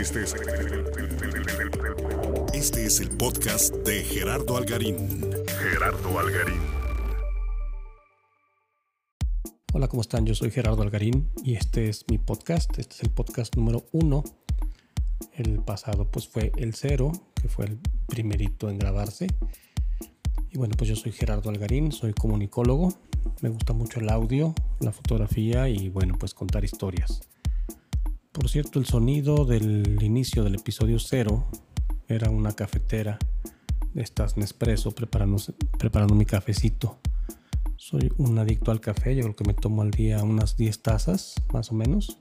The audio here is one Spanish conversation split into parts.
Este es, este es el podcast de Gerardo Algarín. Gerardo Algarín. Hola, ¿cómo están? Yo soy Gerardo Algarín y este es mi podcast. Este es el podcast número uno. El pasado pues fue el cero, que fue el primerito en grabarse. Y bueno, pues yo soy Gerardo Algarín, soy comunicólogo. Me gusta mucho el audio, la fotografía y bueno, pues contar historias. Por cierto, el sonido del inicio del episodio cero era una cafetera de estas Nespresso preparando, mi cafecito. Soy un adicto al café, yo creo que me tomo al día unas 10 tazas, más o menos.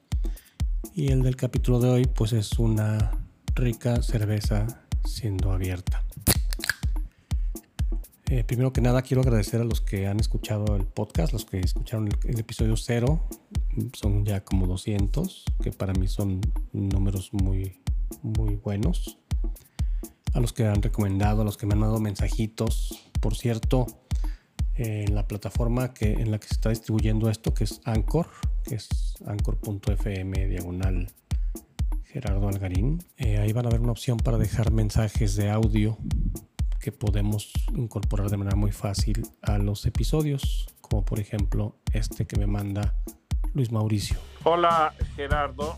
Y el del capítulo de hoy, pues es una rica cerveza siendo abierta. Eh, primero que nada, quiero agradecer a los que han escuchado el podcast, los que escucharon el, el, episodio cero. Son ya como 200, que para mí son números muy, muy buenos. A los que han recomendado, a los que me han dado mensajitos. Por cierto, en la plataforma que, en la que se está distribuyendo esto, que es Anchor, que es anchor.fm diagonal Gerardo Algarín. Eh, ahí van a ver una opción para dejar mensajes de audio que podemos incorporar de manera muy fácil a los episodios, como por ejemplo este que me manda Luis Mauricio. Hola Gerardo,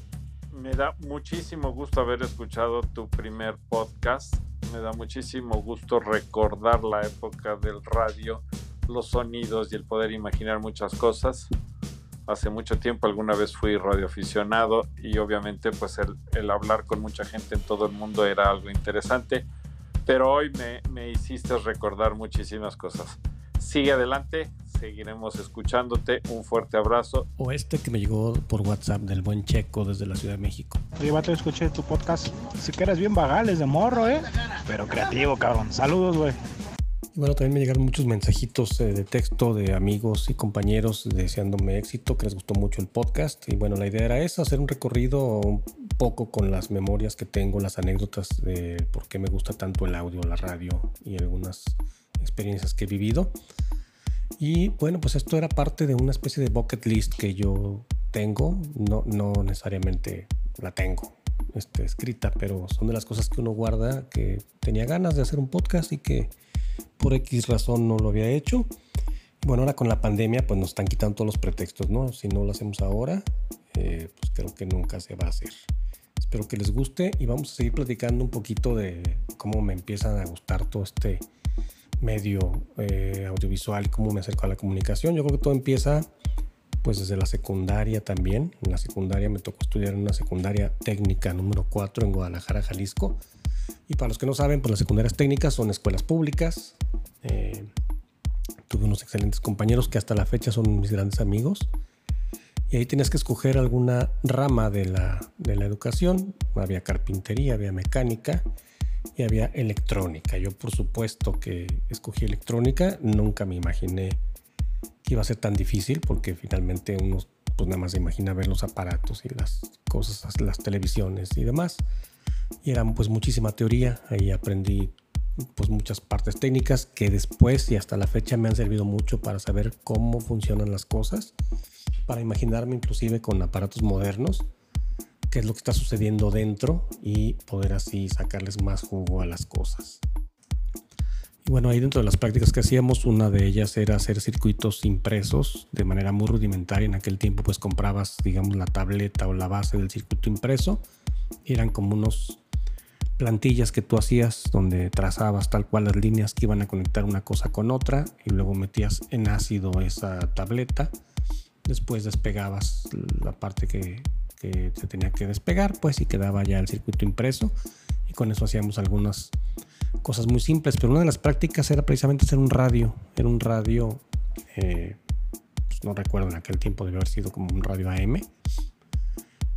me da muchísimo gusto haber escuchado tu primer podcast, me da muchísimo gusto recordar la época del radio, los sonidos y el poder imaginar muchas cosas. Hace mucho tiempo alguna vez fui radioaficionado y obviamente pues el, hablar con mucha gente en todo el mundo era algo interesante pero hoy me, me, hiciste recordar muchísimas cosas. Sigue adelante, seguiremos escuchándote. Un fuerte abrazo. O este que me llegó por WhatsApp del buen Checo desde la Ciudad de México. Oye, vato, escuché tu podcast. Si que eres bien vagales de morro, ¿eh? Pero creativo, cabrón. Saludos, güey. Bueno, también me llegaron muchos mensajitos eh, de texto de amigos y compañeros deseándome éxito, que les gustó mucho el podcast. Y bueno, la idea era esa, hacer un recorrido un poco con las memorias que tengo, las anécdotas de por qué me gusta tanto el audio, la radio y algunas experiencias que he vivido. Y bueno, pues esto era parte de una especie de bucket list que yo tengo, no, no necesariamente la tengo este, escrita, pero son de las cosas que uno guarda, que tenía ganas de hacer un podcast y que por X razón no lo había hecho. Bueno, ahora con la pandemia pues nos están quitando todos los pretextos, ¿no? Si no lo hacemos ahora, eh, pues creo que nunca se va a hacer. Espero que les guste y vamos a seguir platicando un poquito de cómo me empiezan a gustar todo este medio eh, audiovisual cómo me acerco a la comunicación. Yo creo que todo empieza pues desde la secundaria también. En la secundaria me tocó estudiar en una secundaria técnica número 4 en Guadalajara, Jalisco. Y para los que no saben, pues las secundarias técnicas son escuelas públicas. Eh, tuve unos excelentes compañeros que hasta la fecha son mis grandes amigos. Y ahí tenías que escoger alguna rama de la, de la educación. Había carpintería, había mecánica y había electrónica. Yo por supuesto que escogí electrónica. Nunca me imaginé que iba a ser tan difícil porque finalmente uno pues nada más se imagina ver los aparatos y las cosas, las televisiones y demás y era pues muchísima teoría. Ahí aprendí pues muchas partes técnicas que después y hasta la fecha me han servido mucho para saber cómo funcionan las cosas, para imaginarme inclusive con aparatos modernos qué es lo que está sucediendo dentro y poder así sacarles más jugo a las cosas. Y bueno, ahí dentro de las prácticas que hacíamos, una de ellas era hacer circuitos impresos de manera muy rudimentaria. En aquel tiempo pues comprabas, digamos, la tableta o la base del circuito impreso. Eran como unos plantillas que tú hacías donde trazabas tal cual las líneas que iban a conectar una cosa con otra y luego metías en ácido esa tableta. Después despegabas la parte que, que se tenía que despegar, pues y quedaba ya el circuito impreso. Y con eso hacíamos algunas cosas muy simples. Pero una de las prácticas era precisamente hacer un radio. Era un radio, eh, pues no recuerdo en aquel tiempo, debe haber sido como un radio AM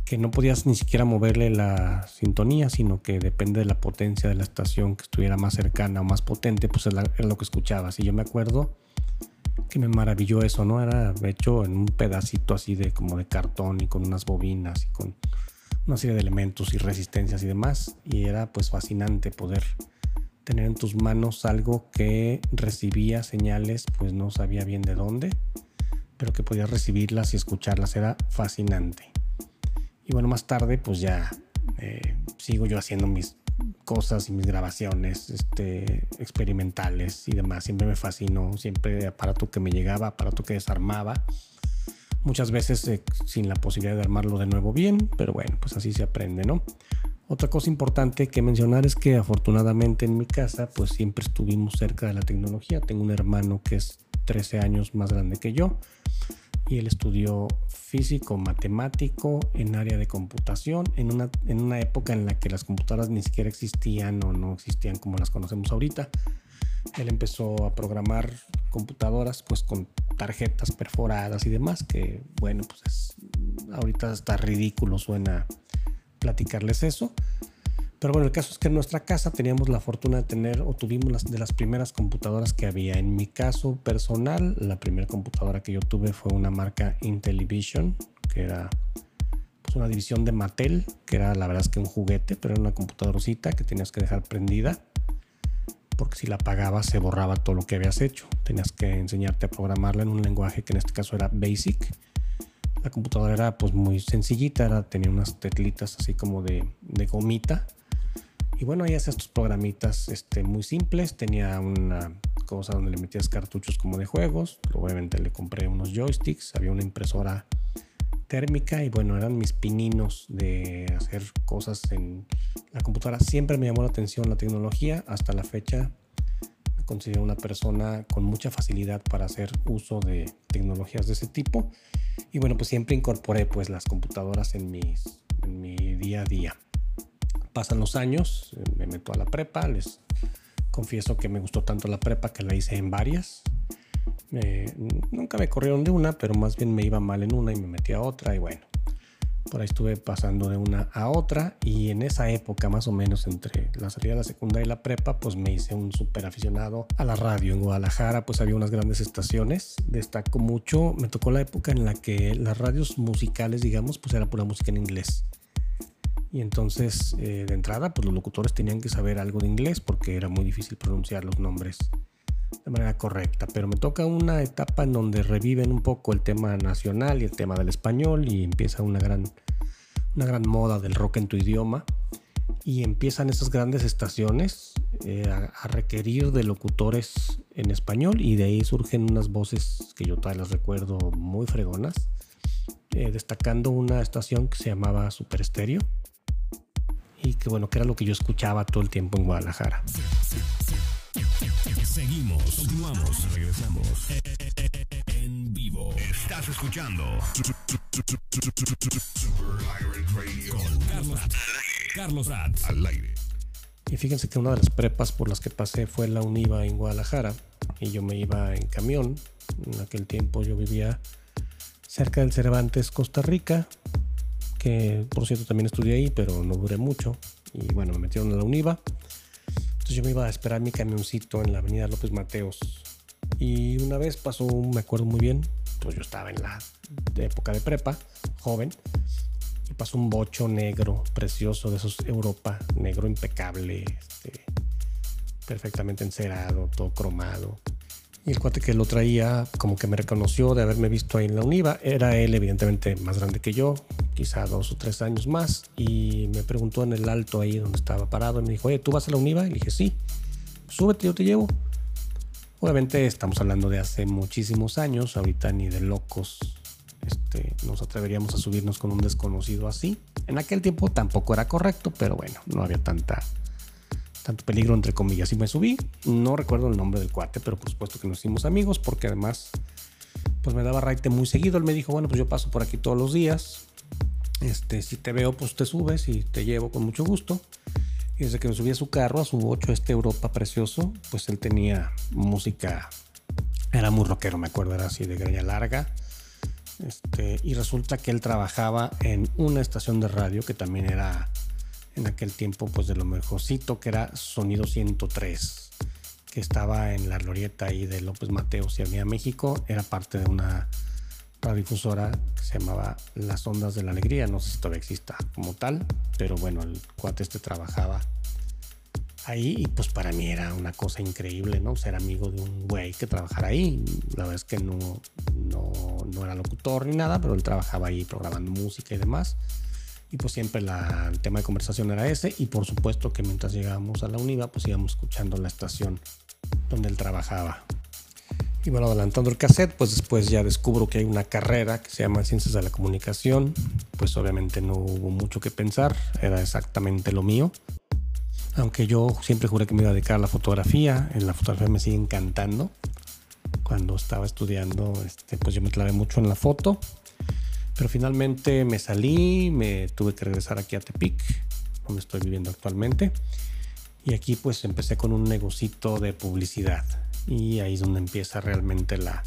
que no podías ni siquiera moverle la sintonía, sino que depende de la potencia de la estación que estuviera más cercana o más potente, pues era lo que escuchabas. Y yo me acuerdo que me maravilló eso, ¿no? Era hecho en un pedacito así de como de cartón y con unas bobinas y con una serie de elementos y resistencias y demás. Y era pues fascinante poder tener en tus manos algo que recibía señales, pues no sabía bien de dónde, pero que podías recibirlas y escucharlas. Era fascinante. Y bueno, más tarde pues ya Eh, sigo yo haciendo mis cosas y mis grabaciones este, experimentales y demás. Siempre me fascinó, siempre aparato que me llegaba, aparato que desarmaba. Muchas veces eh, sin la posibilidad de armarlo de nuevo bien, pero bueno, pues así se aprende, ¿no? Otra cosa importante que mencionar es que afortunadamente en mi casa pues siempre estuvimos cerca de la tecnología. Tengo un hermano que es 13 años más grande que yo y él estudió físico matemático en área de computación en una, en una época en la que las computadoras ni siquiera existían o no existían como las conocemos ahorita. Él empezó a programar computadoras pues con tarjetas perforadas y demás que bueno pues ahorita está ridículo suena platicarles eso. Pero bueno, el caso es que en nuestra casa teníamos la fortuna de tener o tuvimos las de las primeras computadoras que había. En mi caso personal, la primera computadora que yo tuve fue una marca Intellivision, que era pues, una división de Mattel, que era la verdad es que un juguete, pero era una computadorcita que tenías que dejar prendida, porque si la apagabas se borraba todo lo que habías hecho. Tenías que enseñarte a programarla en un lenguaje que en este caso era Basic la computadora era pues muy sencillita, tenía unas teclitas así como de, gomita. Y bueno, ahí hacía estos programitas este, muy simples. Tenía una cosa donde le metías cartuchos como de juegos. Obviamente le compré unos joysticks. Había una impresora térmica y bueno, eran mis pininos de hacer cosas en la computadora. Siempre me llamó la atención la tecnología. Hasta la fecha me considero una persona con mucha facilidad para hacer uso de tecnologías de ese tipo. Y bueno, pues siempre incorporé pues las computadoras en, mis, en mi día a día. Pasan los años, me meto a la prepa, les confieso que me gustó tanto la prepa que la hice en varias. nunca me corrieron de una, pero más bien me iba mal en una y me metí a otra y bueno, por ahí estuve pasando de una a otra y en esa época más o menos entre la salida de la secundaria y la prepa pues me hice un súper aficionado a la radio. En Guadalajara pues había unas grandes estaciones, destacó mucho, me tocó la época en la que las radios musicales digamos pues era pura música en inglés. Y entonces eh, de entrada pues los locutores tenían que saber algo de inglés porque era muy difícil pronunciar los nombres de manera correcta, pero me toca una etapa en donde reviven un poco el tema nacional y el tema del español y empieza una gran, una gran moda del rock en tu idioma. Y empiezan esas grandes estaciones eh, a, requerir de locutores en español y de ahí surgen unas voces que yo todavía las recuerdo muy fregonas, eh, destacando una estación que se llamaba Super Estéreo y que bueno, que era lo que yo escuchaba todo el tiempo en Guadalajara. Seguimos, continuamos, regresamos en vivo. Estás escuchando con Carlos, Carlos Rats al aire. Y fíjense que una de las prepas por las que pasé fue la UNIVA en Guadalajara y yo me iba en camión. En aquel tiempo yo vivía cerca del Cervantes, Costa Rica, que por cierto también estudié ahí, pero no duré mucho. Y bueno, me metieron a la UNIVA entonces yo me iba a esperar mi camioncito en la avenida López Mateos. Y una vez pasó, me acuerdo muy bien, pues yo estaba en la época de prepa, joven, y pasó un bocho negro, precioso, de esos Europa, negro impecable, este, perfectamente encerado, todo cromado. Y el cuate que lo traía, como que me reconoció de haberme visto ahí en la Univa. Era él, evidentemente, más grande que yo, quizá dos o tres años más. Y me preguntó en el alto ahí donde estaba parado. Y me dijo, oye, ¿tú vas a la Univa? Y le dije, sí. Súbete, yo te llevo. Obviamente estamos hablando de hace muchísimos años. Ahorita ni de locos este, nos atreveríamos a subirnos con un desconocido así. En aquel tiempo tampoco era correcto, pero bueno, no había tanta tanto peligro entre comillas. Y me subí, no recuerdo el nombre del cuate, pero por supuesto que nos hicimos amigos porque además pues me daba raite muy seguido. Él me dijo, bueno, pues yo paso por aquí todos los días. Este, si te veo, pues te subes y te llevo con mucho gusto. Y desde que me subí a su carro, a su 8, este Europa precioso, pues él tenía música, era muy rockero, me acuerdo, era así de greña larga. Este, y resulta que él trabajaba en una estación de radio que también era en aquel tiempo pues de lo mejorcito que era Sonido 103 que estaba en la glorieta ahí de López Mateos y Avenida México. Era parte de una radiodifusora que se llamaba Las Ondas de la Alegría. No sé si todavía exista como tal pero bueno el cuate este trabajaba ahí y pues para mí era una cosa increíble no ser amigo de un güey que trabajara ahí. La verdad es que no, no, no era locutor ni nada pero él trabajaba ahí programando música y demás Y pues siempre el tema de conversación era ese. Y por supuesto que mientras llegábamos a la UNIVA, pues íbamos escuchando la estación donde él trabajaba. Y bueno, adelantando el cassette, pues después ya descubro que hay una carrera que se llama Ciencias de la Comunicación. Pues obviamente no hubo mucho que pensar, era exactamente lo mío. Aunque yo siempre juré que me iba a dedicar a la fotografía, en la fotografía me sigue encantando. Cuando estaba estudiando, este, pues yo me clavé mucho en la foto. Pero finalmente me salí, me tuve que regresar aquí a Tepic, donde estoy viviendo actualmente. Y aquí pues empecé con un negocito de publicidad y ahí es donde empieza realmente la,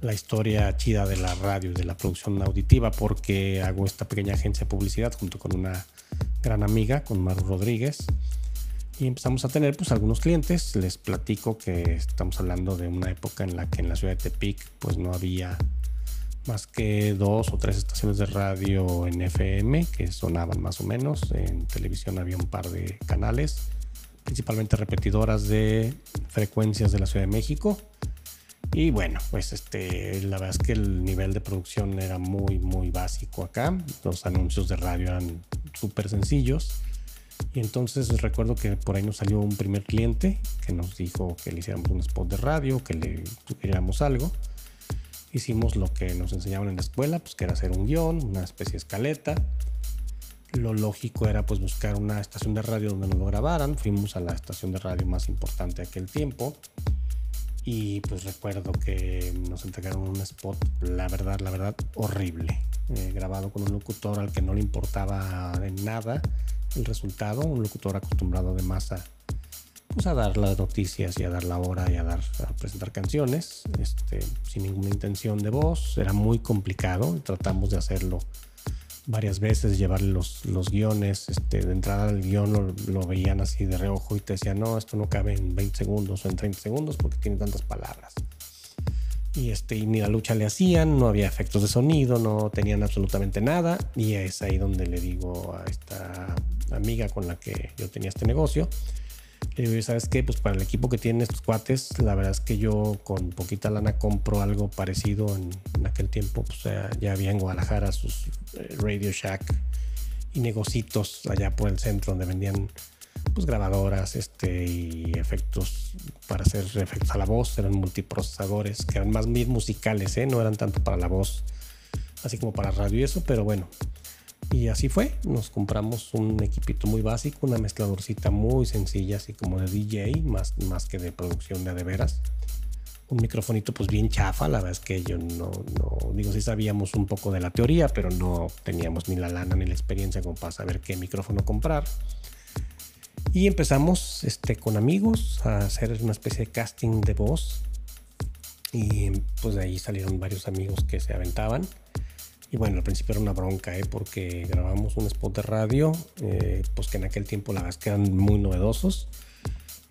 la historia chida de la radio y de la producción auditiva porque hago esta pequeña agencia de publicidad junto con una gran amiga, con Maru Rodríguez. Y empezamos a tener pues algunos clientes. Les platico que estamos hablando de una época en la que en la ciudad de Tepic pues no había más que dos o tres estaciones de radio en FM que sonaban más o menos. En televisión había un par de canales principalmente repetidoras de frecuencias de la Ciudad de México. Y bueno, pues este, la verdad es que el nivel de producción era muy, muy básico acá. Los anuncios de radio eran súper sencillos. Y entonces recuerdo que por ahí nos salió un primer cliente que nos dijo que le hiciéramos un spot de radio, que le sugiriéramos algo. Hicimos lo que nos enseñaban en la escuela, pues que era hacer un guion, una especie de escaleta lo lógico era pues buscar una estación de radio donde nos lo grabaran. Fuimos a la estación de radio más importante de aquel tiempo. Y pues recuerdo que nos entregaron un spot, la verdad, la verdad, horrible. Eh, grabado con un locutor al que no le importaba en nada el resultado. Un locutor acostumbrado además a, pues, a dar las noticias y a dar la hora y a, dar, a presentar canciones. Este, sin ninguna intención de voz. Era muy complicado. Tratamos de hacerlo varias veces, llevarle los, los guiones, este, de entrada al guion lo, lo, veían así de reojo y te decían, no, esto no cabe en 20 segundos o en 30 segundos porque tiene tantas palabras. Y, este, y ni la lucha le hacían, no había efectos de sonido, no tenían absolutamente nada. Y es ahí donde le digo a esta amiga con la que yo tenía este negocio, digo, ¿sabes qué? Pues para el equipo que tienen estos cuates, la verdad es que yo con poquita lana compro algo parecido en, aquel tiempo. Pues ya había en Guadalajara sus eh, Radio Shack y negocitos allá por el centro donde vendían pues grabadoras este, y efectos para hacer efectos a la voz. Eran multiprocesadores que eran más bien musicales, ¿eh? no eran tanto para la voz, así como para radio y eso, pero bueno, y así fue, nos compramos un equipito muy básico, una mezcladorcita muy sencilla, así como de DJ, más, más que de producción de de veras. Un microfonito pues bien chafa, la verdad es que yo no, no, digo, sí sabíamos un poco de la teoría, pero no teníamos ni la lana ni la experiencia como para saber qué micrófono comprar. Y empezamos este, con amigos a hacer una especie de casting de voz. Y pues de ahí salieron varios amigos que se aventaban. Y bueno, al principio era una bronca, ¿eh? porque grabamos un spot de radio, eh, pues que en aquel tiempo la verdad que eran muy novedosos.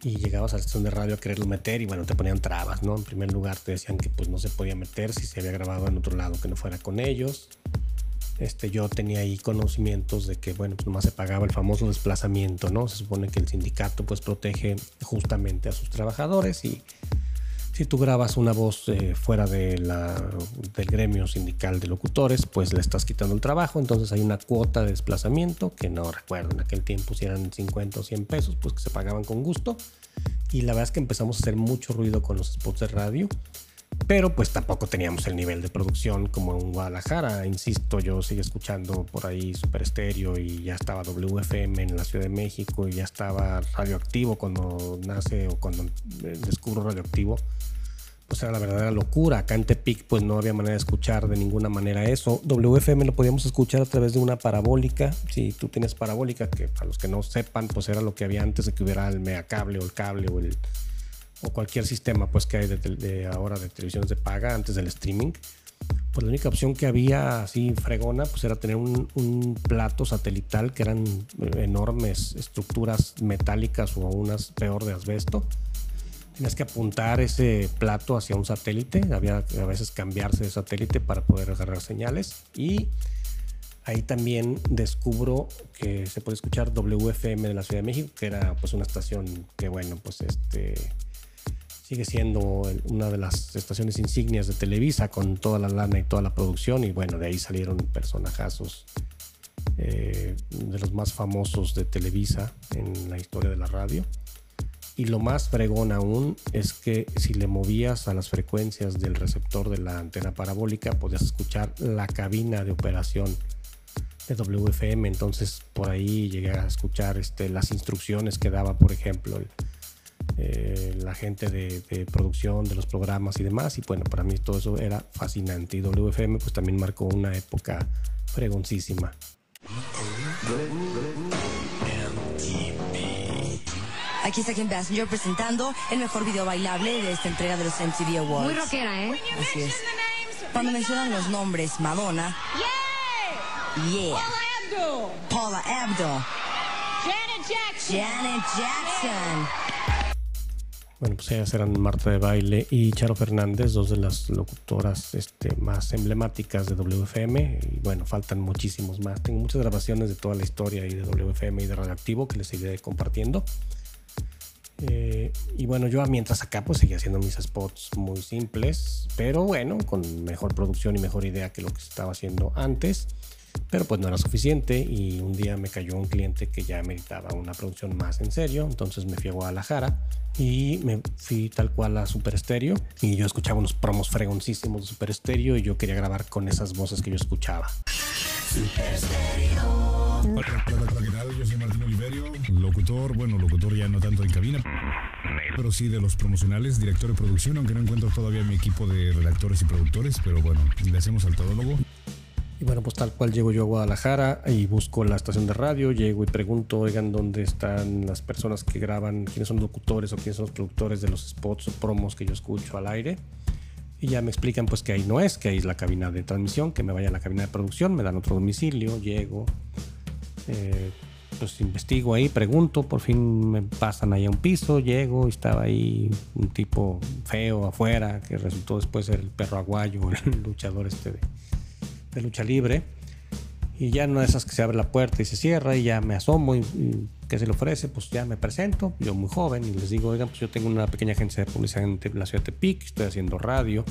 Y llegabas a la estación de radio a quererlo meter y bueno, te ponían trabas, ¿no? En primer lugar te decían que pues no se podía meter si se había grabado en otro lado que no fuera con ellos. Este, yo tenía ahí conocimientos de que, bueno, pues nomás se pagaba el famoso desplazamiento, ¿no? Se supone que el sindicato pues protege justamente a sus trabajadores y si tú grabas una voz eh, fuera del gremio sindical de locutores, pues le estás quitando el trabajo, entonces hay una cuota de desplazamiento que no recuerdo, en aquel tiempo si eran 50 o 100 pesos, pues que se pagaban con gusto. Y la verdad es que empezamos a hacer mucho ruido con los spots de radio, pero pues tampoco teníamos el nivel de producción como en Guadalajara. Insisto, yo sigo escuchando por ahí Super Estéreo y ya estaba WFM en la Ciudad de México y ya estaba Radioactivo cuando nace o cuando eh, descubro Radioactivo pues era la verdadera locura. Acá en Tepic pues no había manera de escuchar de ninguna manera eso. WFM lo podíamos escuchar a través de una parabólica. Si tú tienes parabólica, que para los que no sepan, pues era lo que había antes de que hubiera el mega cable o el cable o, el, o cualquier sistema pues que hay de, ahora de televisiones de paga antes del streaming. Pues la única opción que había así fregona pues era tener un, un plato satelital que eran enormes estructuras metálicas o unas peor de asbesto Tienes que apuntar ese plato hacia un satélite, había a veces cambiarse de satélite para poder agarrar señales y ahí también descubro que se puede escuchar WFM de la Ciudad de México, que era pues una estación que bueno, pues este sigue siendo una de las estaciones insignias de Televisa con toda la lana y toda la producción y bueno, de ahí salieron personajazos eh, de los más famosos de Televisa en la historia de la radio. Y lo más fregón aún es que si le movías a las frecuencias del receptor de la antena parabólica, podías escuchar la cabina de operación de WFM. Entonces por ahí llegué a escuchar este, las instrucciones que daba, por ejemplo, eh, la gente de, de, producción de los programas y demás. Y bueno, para mí todo eso era fascinante. Y WFM pues también marcó una época fregoncísima. Aquí está Kim Basinger presentando el mejor video bailable de esta entrega de los MTV Awards. Muy rockera, ¿eh? Así es. Cuando mencionan los nombres Madonna, Yeah. Yeah, Paula Abdul, Janet Jackson. Janet Jackson. Bueno, pues ellas eran Marta de Baile y Charo Fernández, dos de las locutoras este, más emblemáticas de WFM. Y bueno, faltan muchísimos más. Tengo muchas grabaciones de toda la historia y de WFM y de Radioactivo que les seguiré compartiendo. Eh, y bueno, yo mientras acá pues seguía haciendo mis spots muy simples, pero bueno, con mejor producción y mejor idea que lo que estaba haciendo antes. Pero pues no era suficiente y un día me cayó un cliente que ya meditaba una producción más en serio, entonces me fui a Guadalajara y me fui tal cual a Super Estéreo y yo escuchaba unos promos fregoncísimos de Super Estéreo y yo quería grabar con esas voces que yo escuchaba. Hola, ¿qué tal? Yo soy Martín locutor, bueno, locutor ya no tanto en cabina, pero sí de los promocionales, director de producción, aunque no encuentro todavía mi equipo de redactores y productores, pero bueno, le hacemos al todólogo. Y bueno, pues tal cual llego yo a Guadalajara y busco la estación de radio, llego y pregunto, oigan, ¿dónde están las personas que graban, quiénes son locutores o quiénes son los productores de los spots o promos que yo escucho al aire? Y ya me explican pues que ahí no es, que ahí es la cabina de transmisión, que me vaya a la cabina de producción, me dan otro domicilio, llego, eh, pues investigo ahí, pregunto, por fin me pasan ahí a un piso, llego y estaba ahí un tipo feo afuera, que resultó después ser el perro aguayo, el luchador este de, lucha libre. Y ya no de esas que se abre la puerta y se cierra y ya me asomo y, ¿qué se le ofrece? Pues ya me presento, yo muy joven y les digo, oigan, pues yo tengo una pequeña agencia de publicidad en la ciudad de Tepic, estoy haciendo radio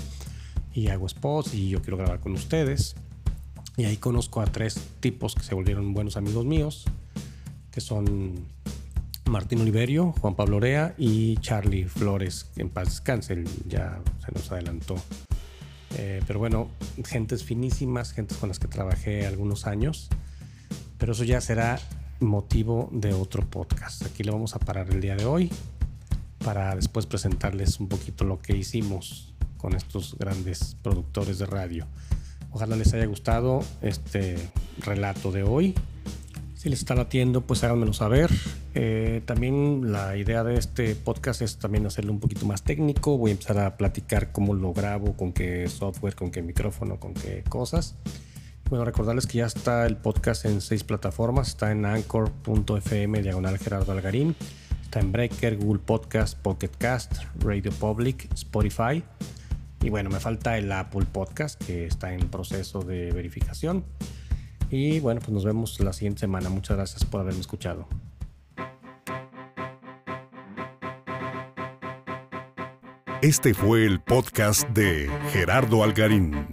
y hago spots y yo quiero grabar con ustedes. Y ahí conozco a tres tipos que se volvieron buenos amigos míos, que son Martín Oliverio, Juan Pablo Orea y Charlie Flores, en paz descanse, ya se nos adelantó. Eh, pero bueno, gentes finísimas, gentes con las que trabajé algunos años. Pero eso ya será motivo de otro podcast. Aquí le vamos a parar el día de hoy para después presentarles un poquito lo que hicimos con estos grandes productores de radio. Ojalá les haya gustado este relato de hoy. Si les está latiendo, pues háganmelo saber. Eh, también la idea de este podcast es también hacerlo un poquito más técnico. Voy a empezar a platicar cómo lo grabo, con qué software, con qué micrófono, con qué cosas. Bueno, recordarles que ya está el podcast en seis plataformas. Está en anchor.fm, diagonal Gerardo Algarín. Está en Breaker, Google Podcast, Pocket Cast, Radio Public, Spotify. Y bueno, me falta el Apple Podcast que está en proceso de verificación. Y bueno, pues nos vemos la siguiente semana. Muchas gracias por haberme escuchado. Este fue el podcast de Gerardo Algarín.